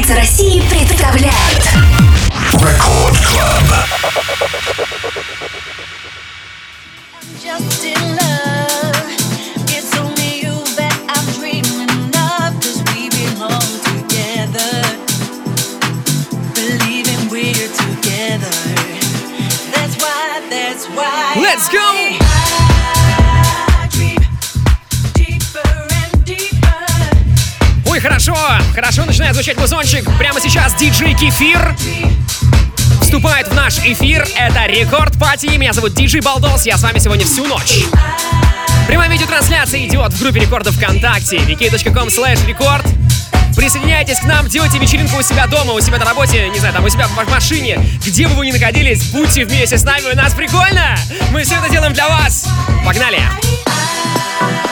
Столица России представляет Рекорд Клаб. Just in Звучать музончик. Прямо сейчас диджей Кефир вступает в наш эфир. Это Рекорд Пати. Меня зовут Диджей Балдос. Я с вами сегодня всю ночь. Прямая видеотрансляция идет в группе рекордов ВКонтакте wiki.com slash рекорд. Присоединяйтесь к нам, делайте вечеринку у себя дома, у себя на работе, не знаю, там у себя в машине, где бы вы ни находились, будьте вместе с нами, у нас прикольно! Мы все это делаем для вас! Погнали! I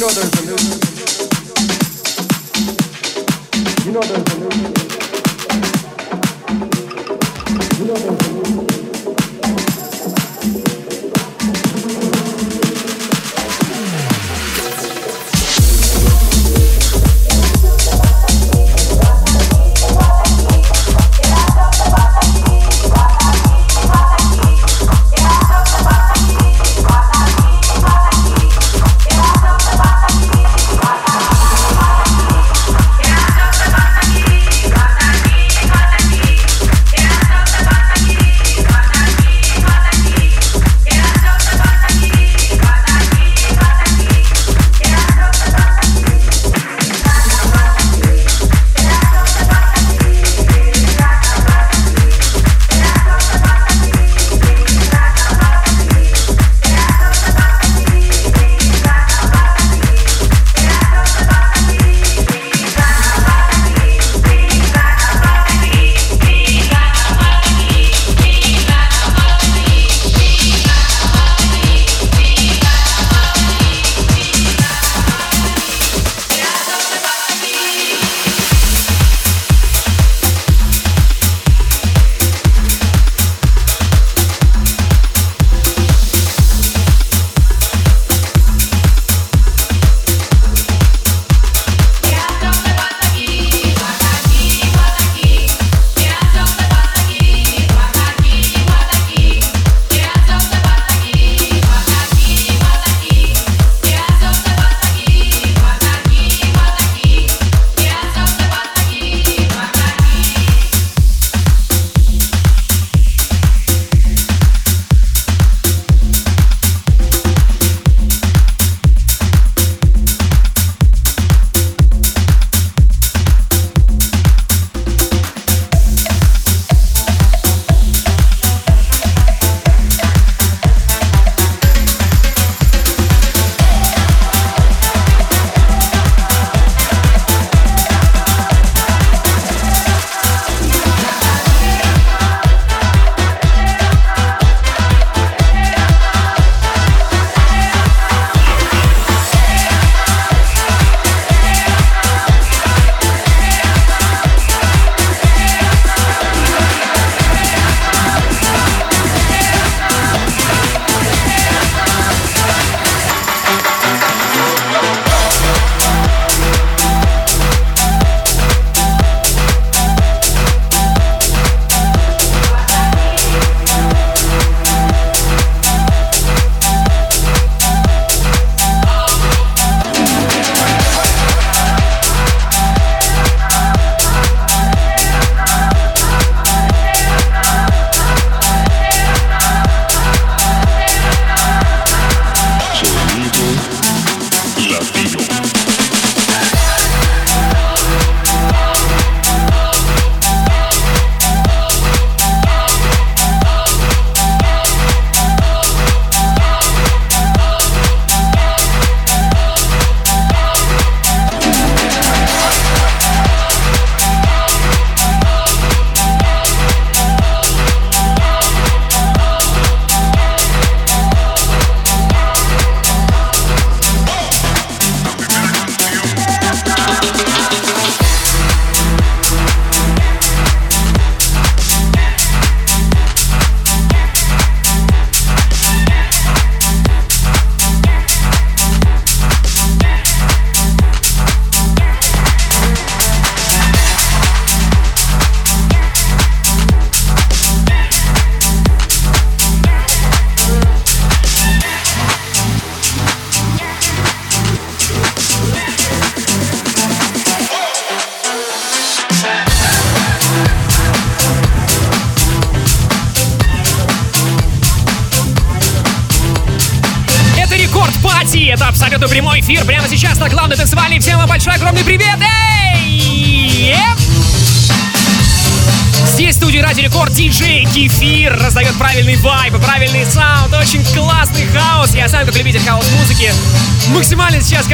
know there's a new. You know there's a new.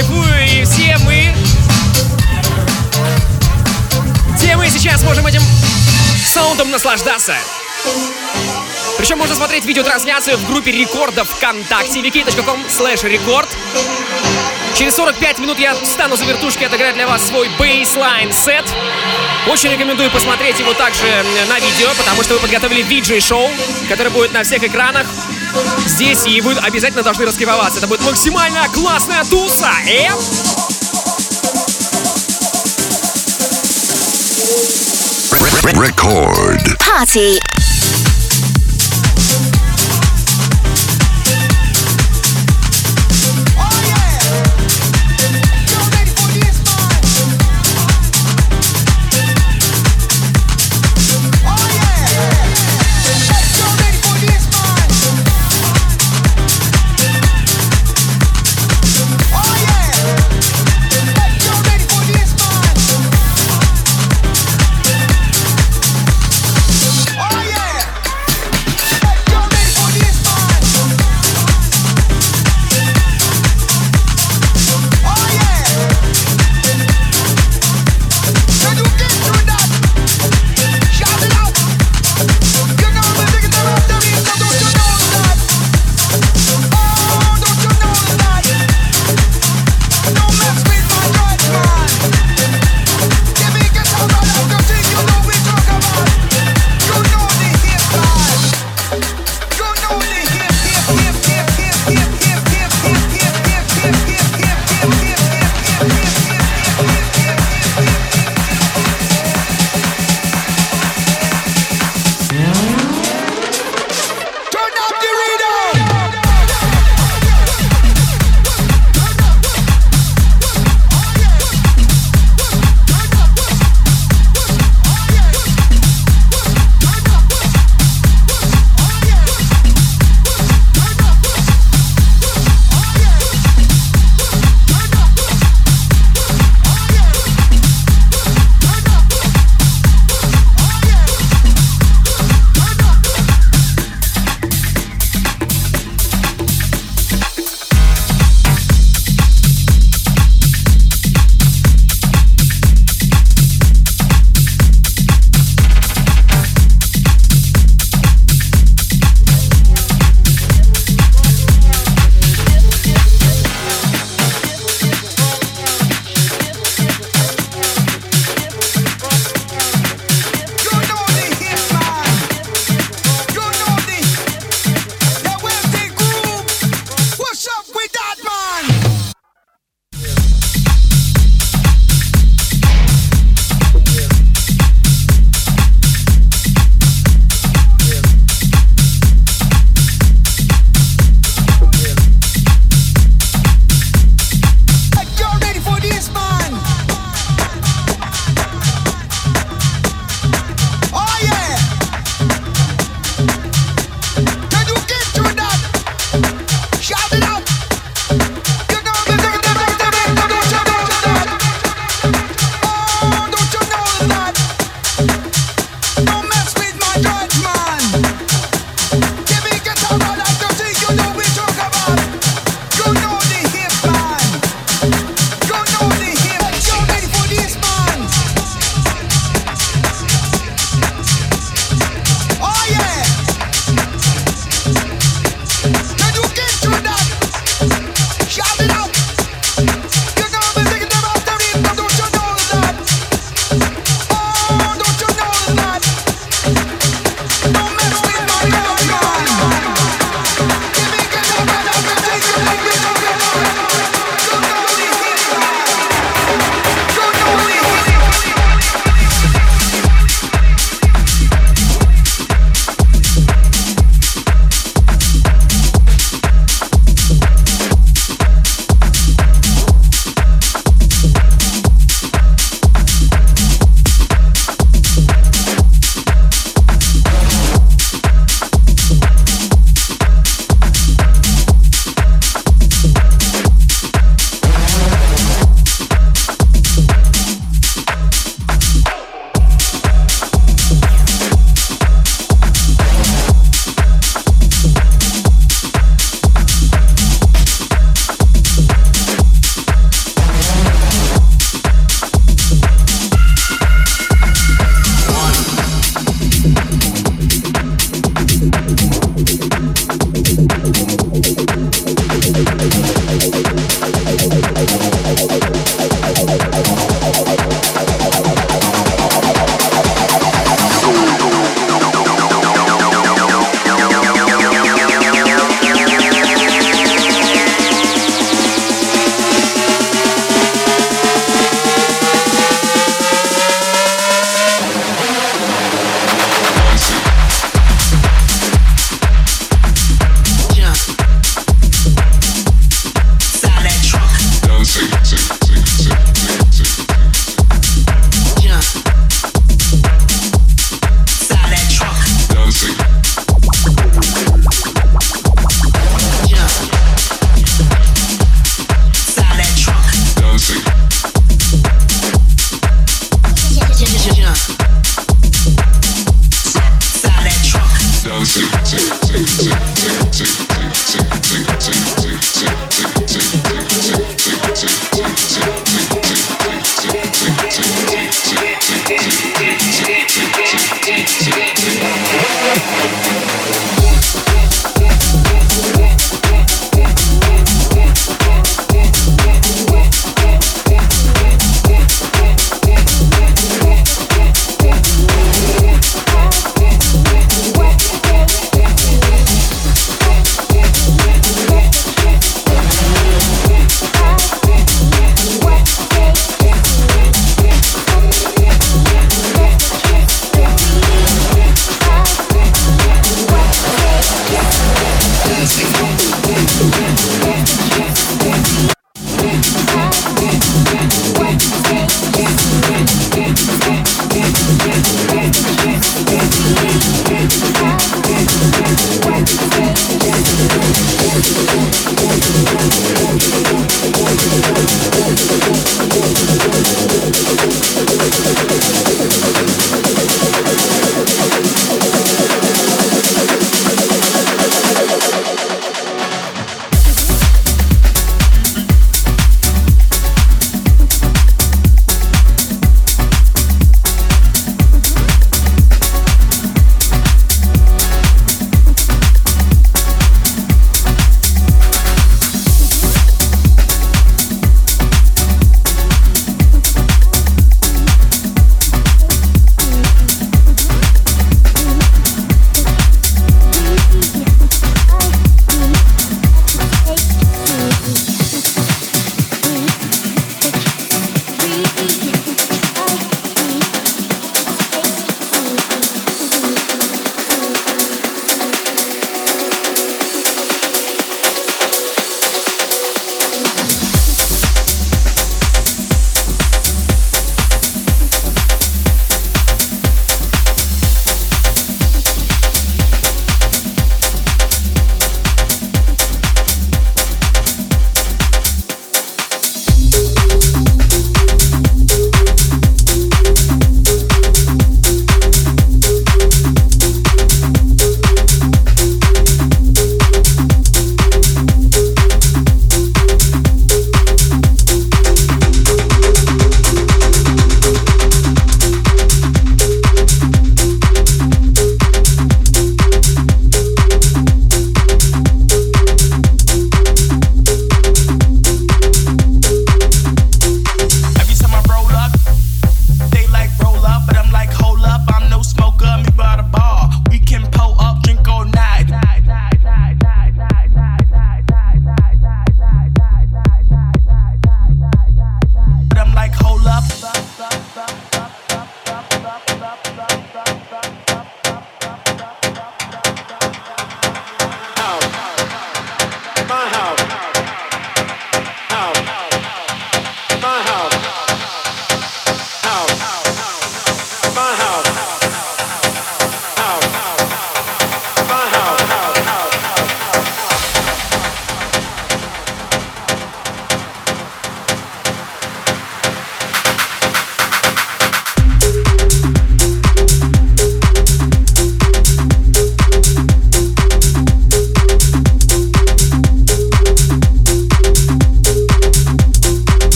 Кайфую, и все мы... Все мы сейчас можем этим саундом наслаждаться. Причем можно смотреть видеотрансляцию в группе рекордов ВКонтакте wiki.com slash рекорд. Через 45 минут я встану за вертушки отыграть для вас свой бейслайн сет. Очень рекомендую посмотреть его также на видео, потому что мы подготовили виджей-шоу, которое будет на всех экранах здесь, и вы обязательно должны раскрываться. Это будет максимально классная туса. Эп! Record. Party.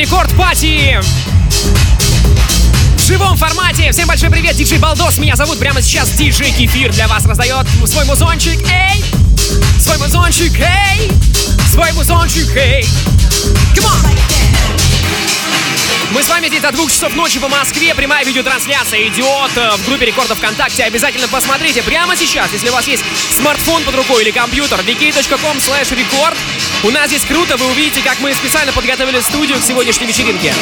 Версии. В живом формате. Всем большой привет, диджей Балдос. Меня зовут прямо сейчас диджей Кефир. Для вас раздает свой музончик. Эй! Свой музончик, эй! Свой музончик, эй! Come on! Мы с вами здесь до двух часов ночи по Москве. Прямая видеотрансляция «Идиот» э, в группе Рекордов ВКонтакте. Обязательно посмотрите прямо сейчас, если у вас есть смартфон под рукой или компьютер, wiki.com slash record. У нас здесь круто, вы увидите, как мы специально подготовили студию к сегодняшней вечеринке.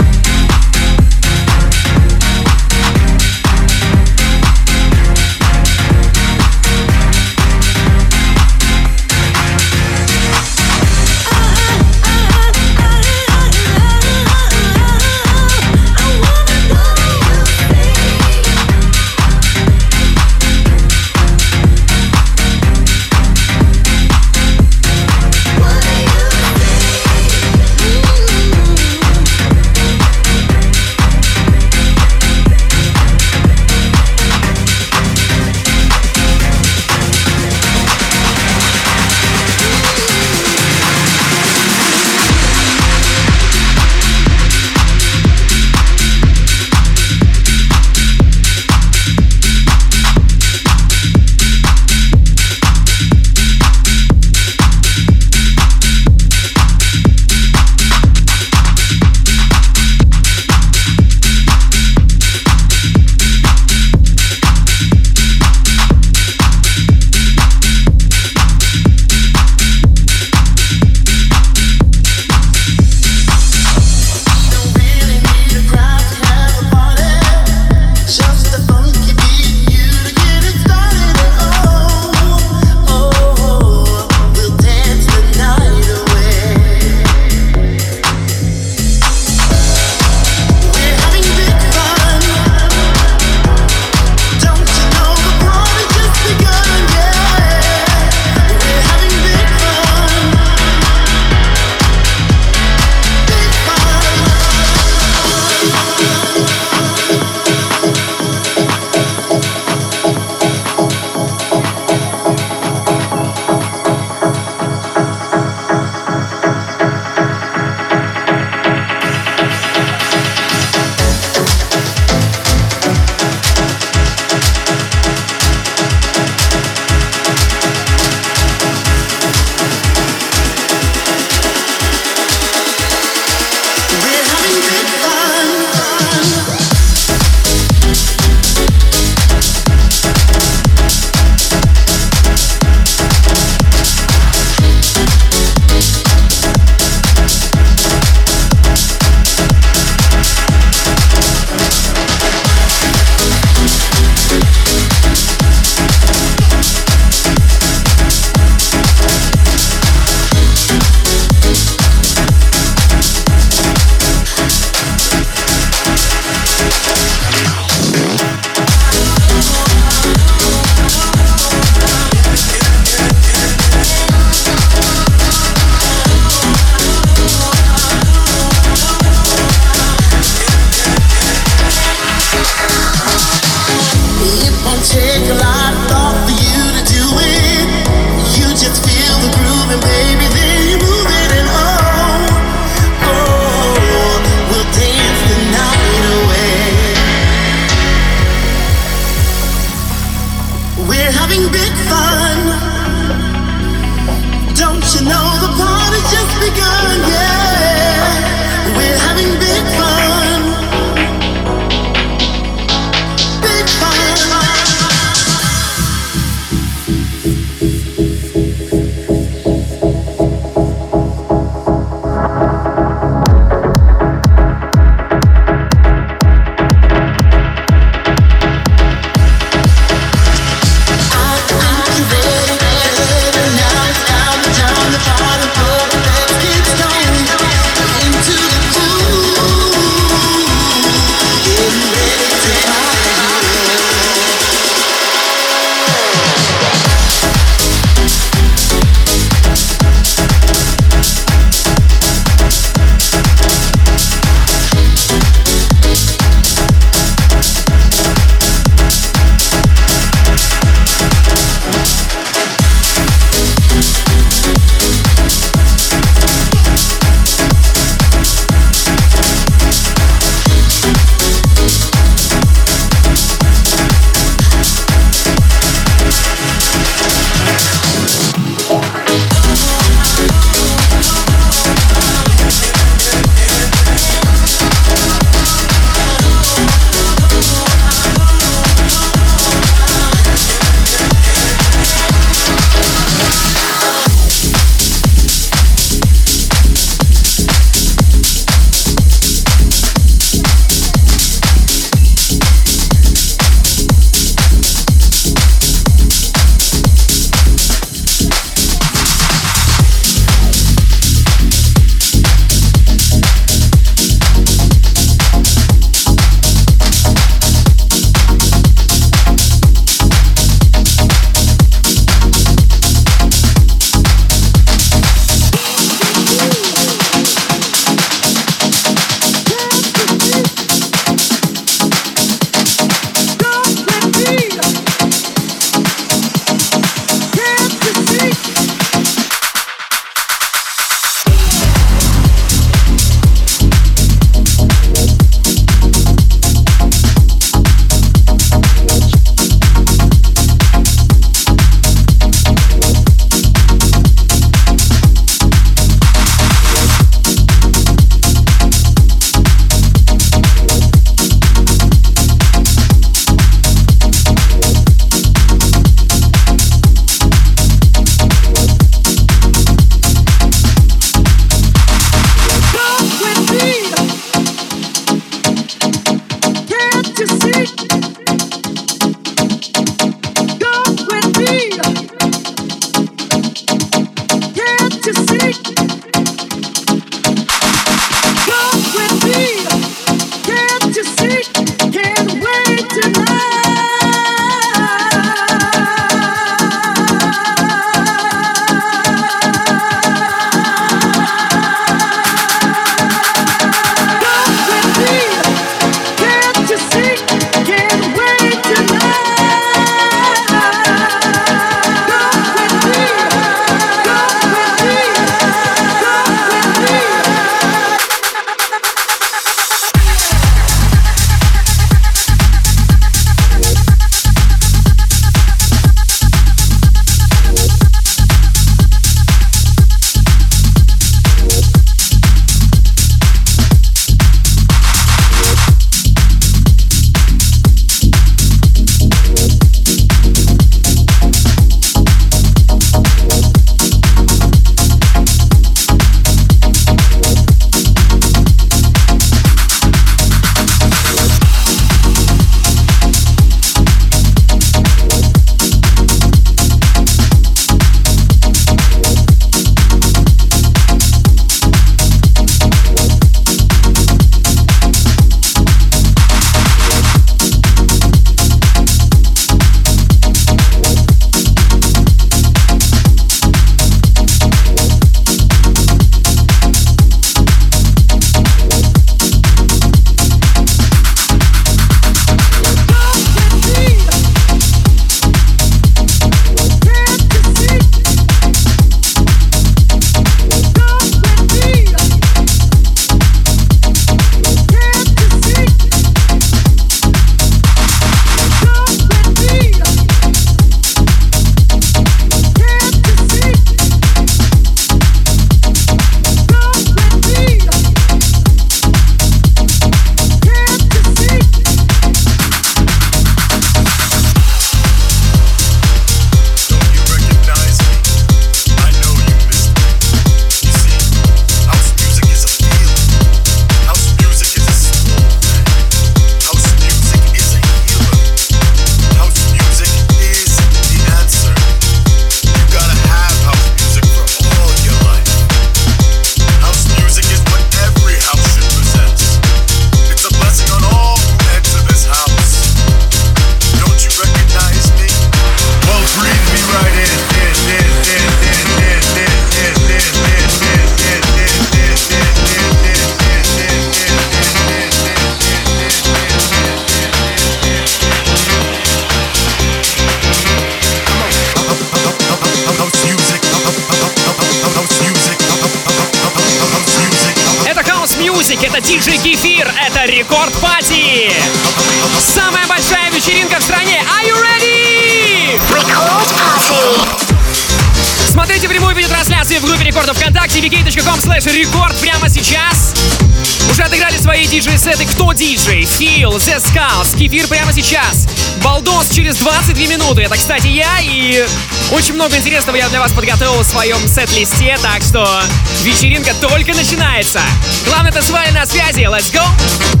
Очень много интересного я для вас подготовил в своем сет-листе, так что вечеринка только начинается. Главное, танцевали на связи. Let's go!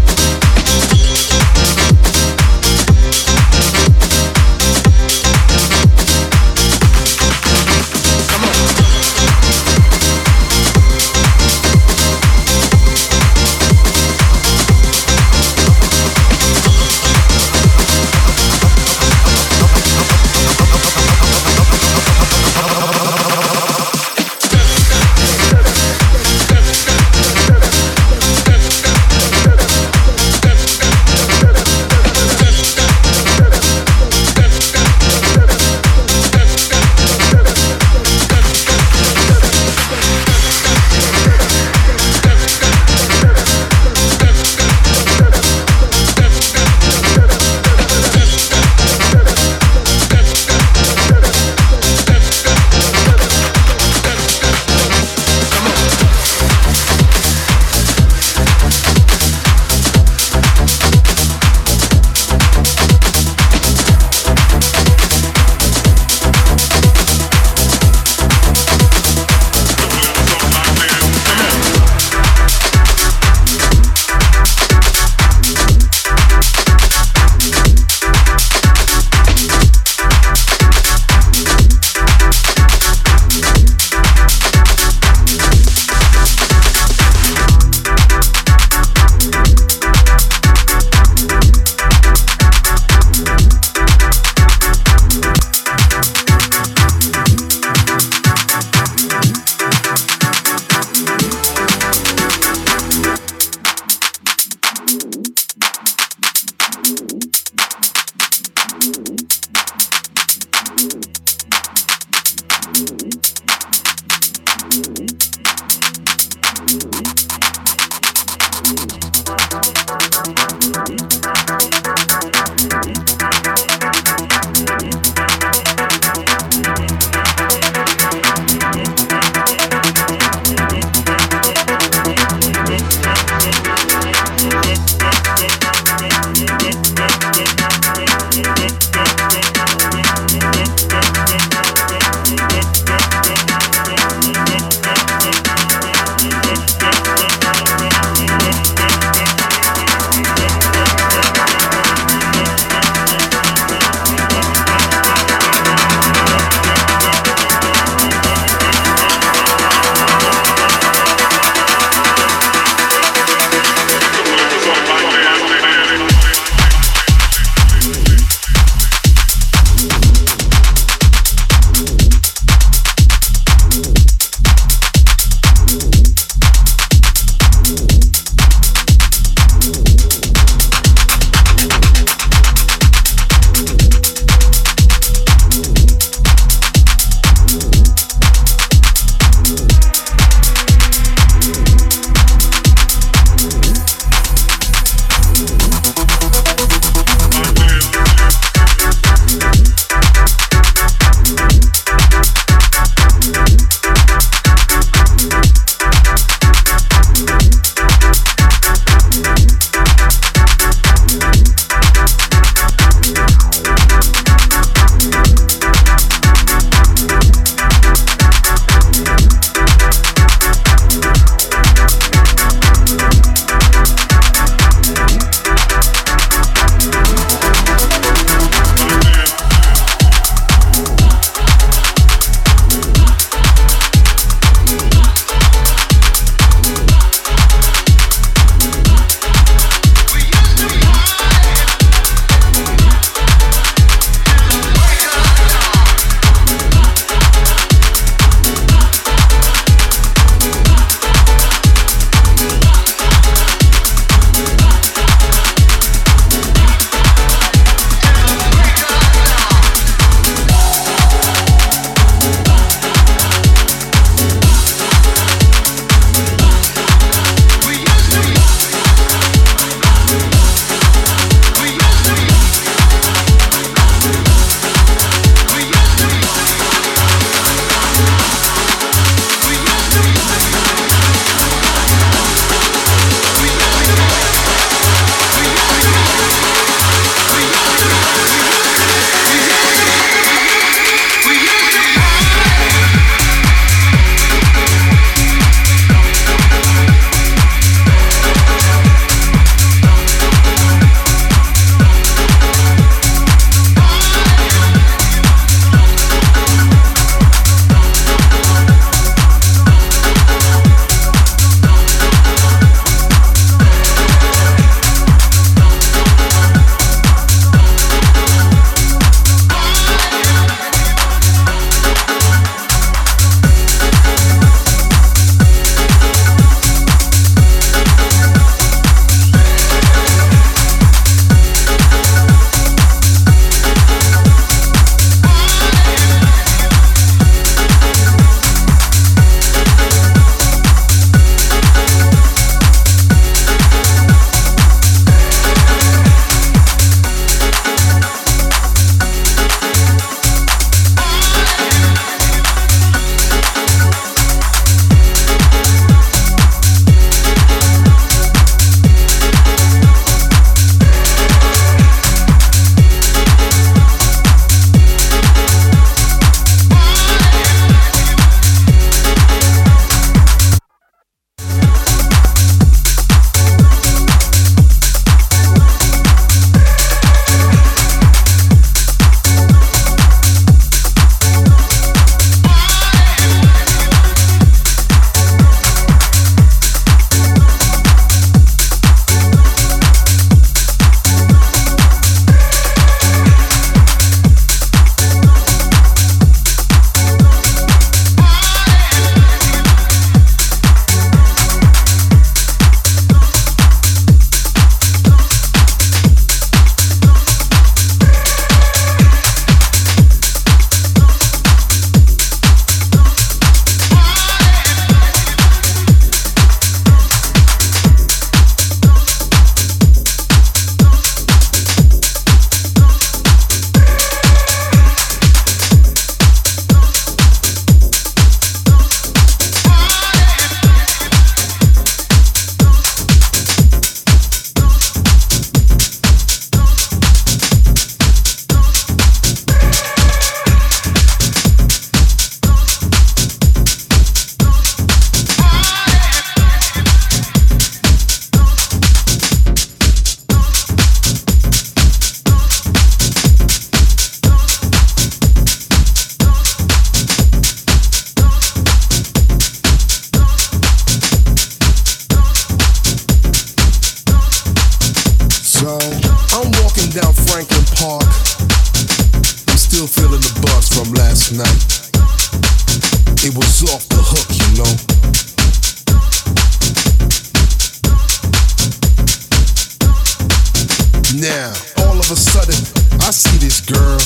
now, all of a sudden, I see this girl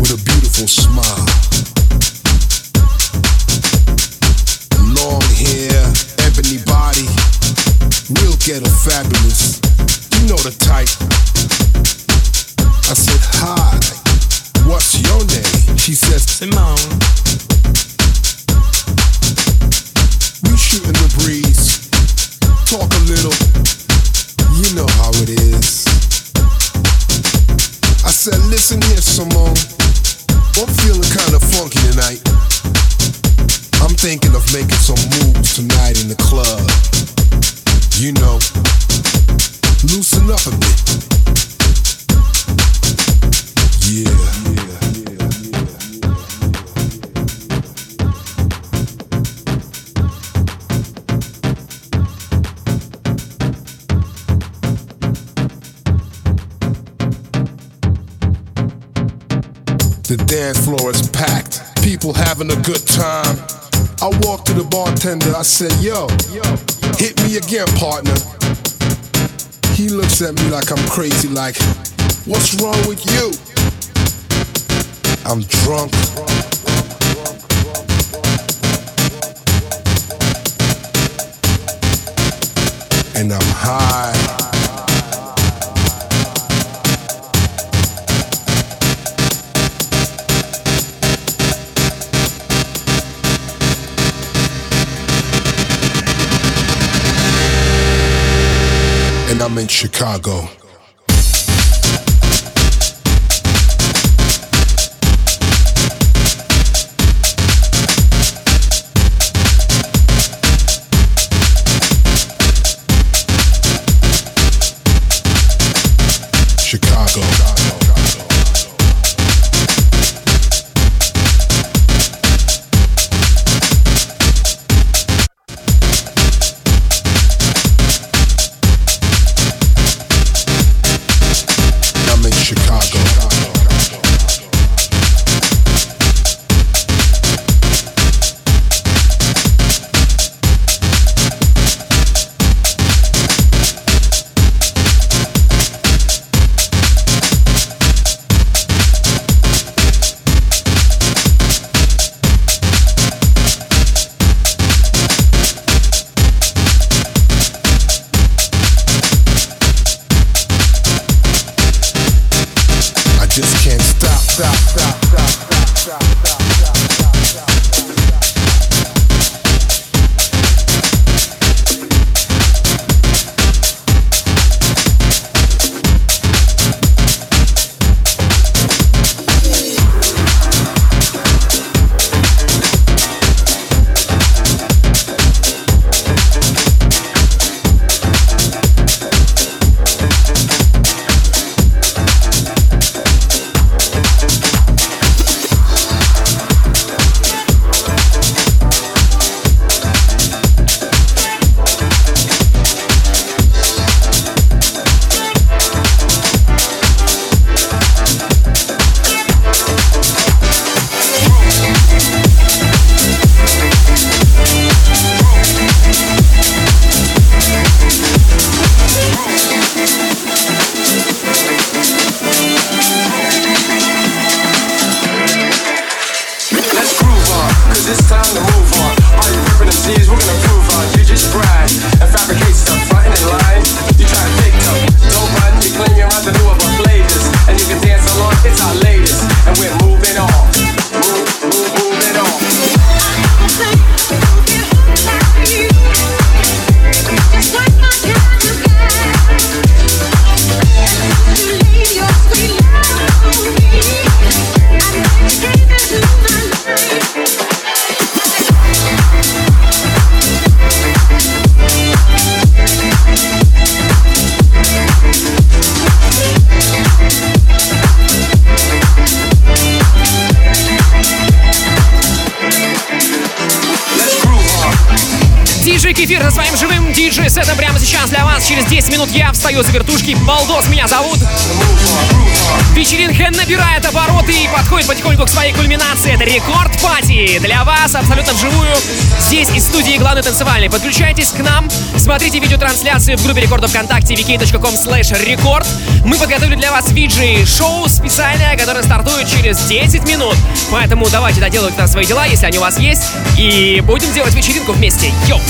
with a beautiful smile. said, yo, hit me again, partner. He looks at me like I'm crazy, like, what's wrong with you? I'm drunk. And I'm high. I'm in Chicago. 10 минут я встаю за вертушки. Балдос меня зовут. Вечеринка набирает обороты и подходит потихоньку к своей кульминации. Это рекорд пати для вас абсолютно вживую. Здесь из студии главный танцевальный. Подключайтесь к нам, смотрите видеотрансляцию в группе рекордов ВКонтакте vk.com slash record. Мы подготовили для вас виджей-шоу специальное, которое стартует через 10 минут. Поэтому давайте доделайте свои дела, если они у вас есть, и будем делать вечеринку вместе. Йоу!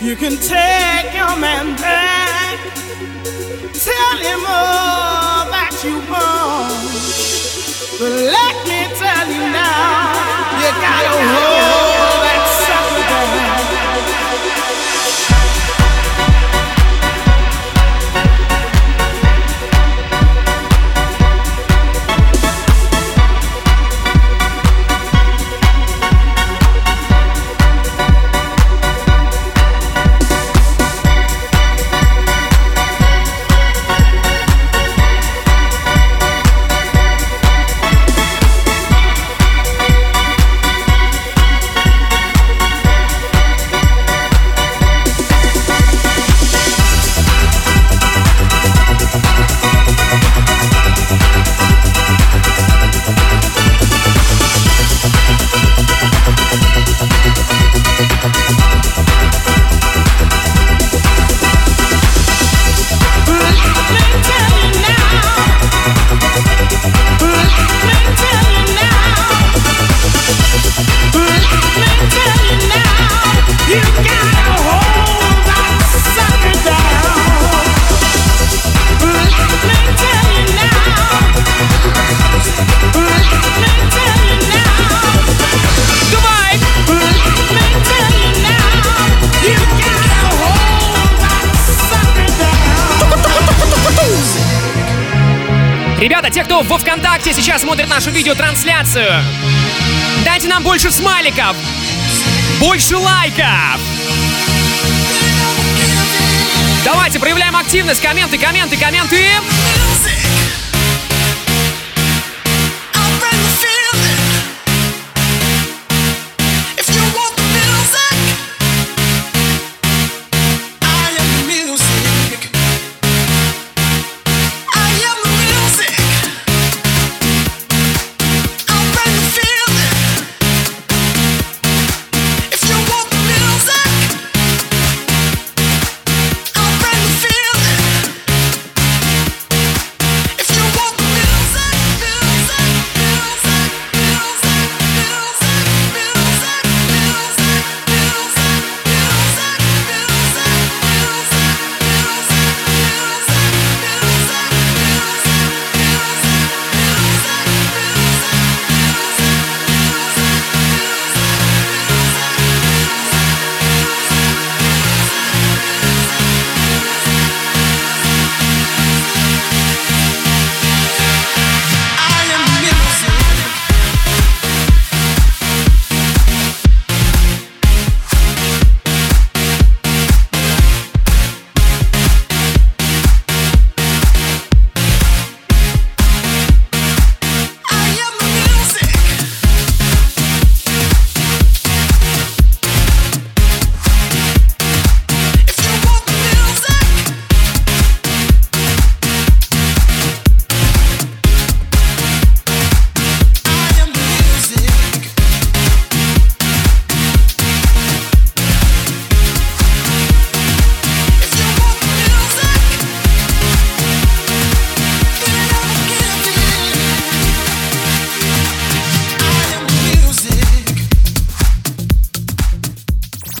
You can take your man back, tell him all that you want. But let me tell you now, you gotta hold ВКонтакте сейчас смотрит нашу видеотрансляцию, дайте нам больше смайликов, больше лайков. Давайте проявляем активность, комменты, комменты, комменты.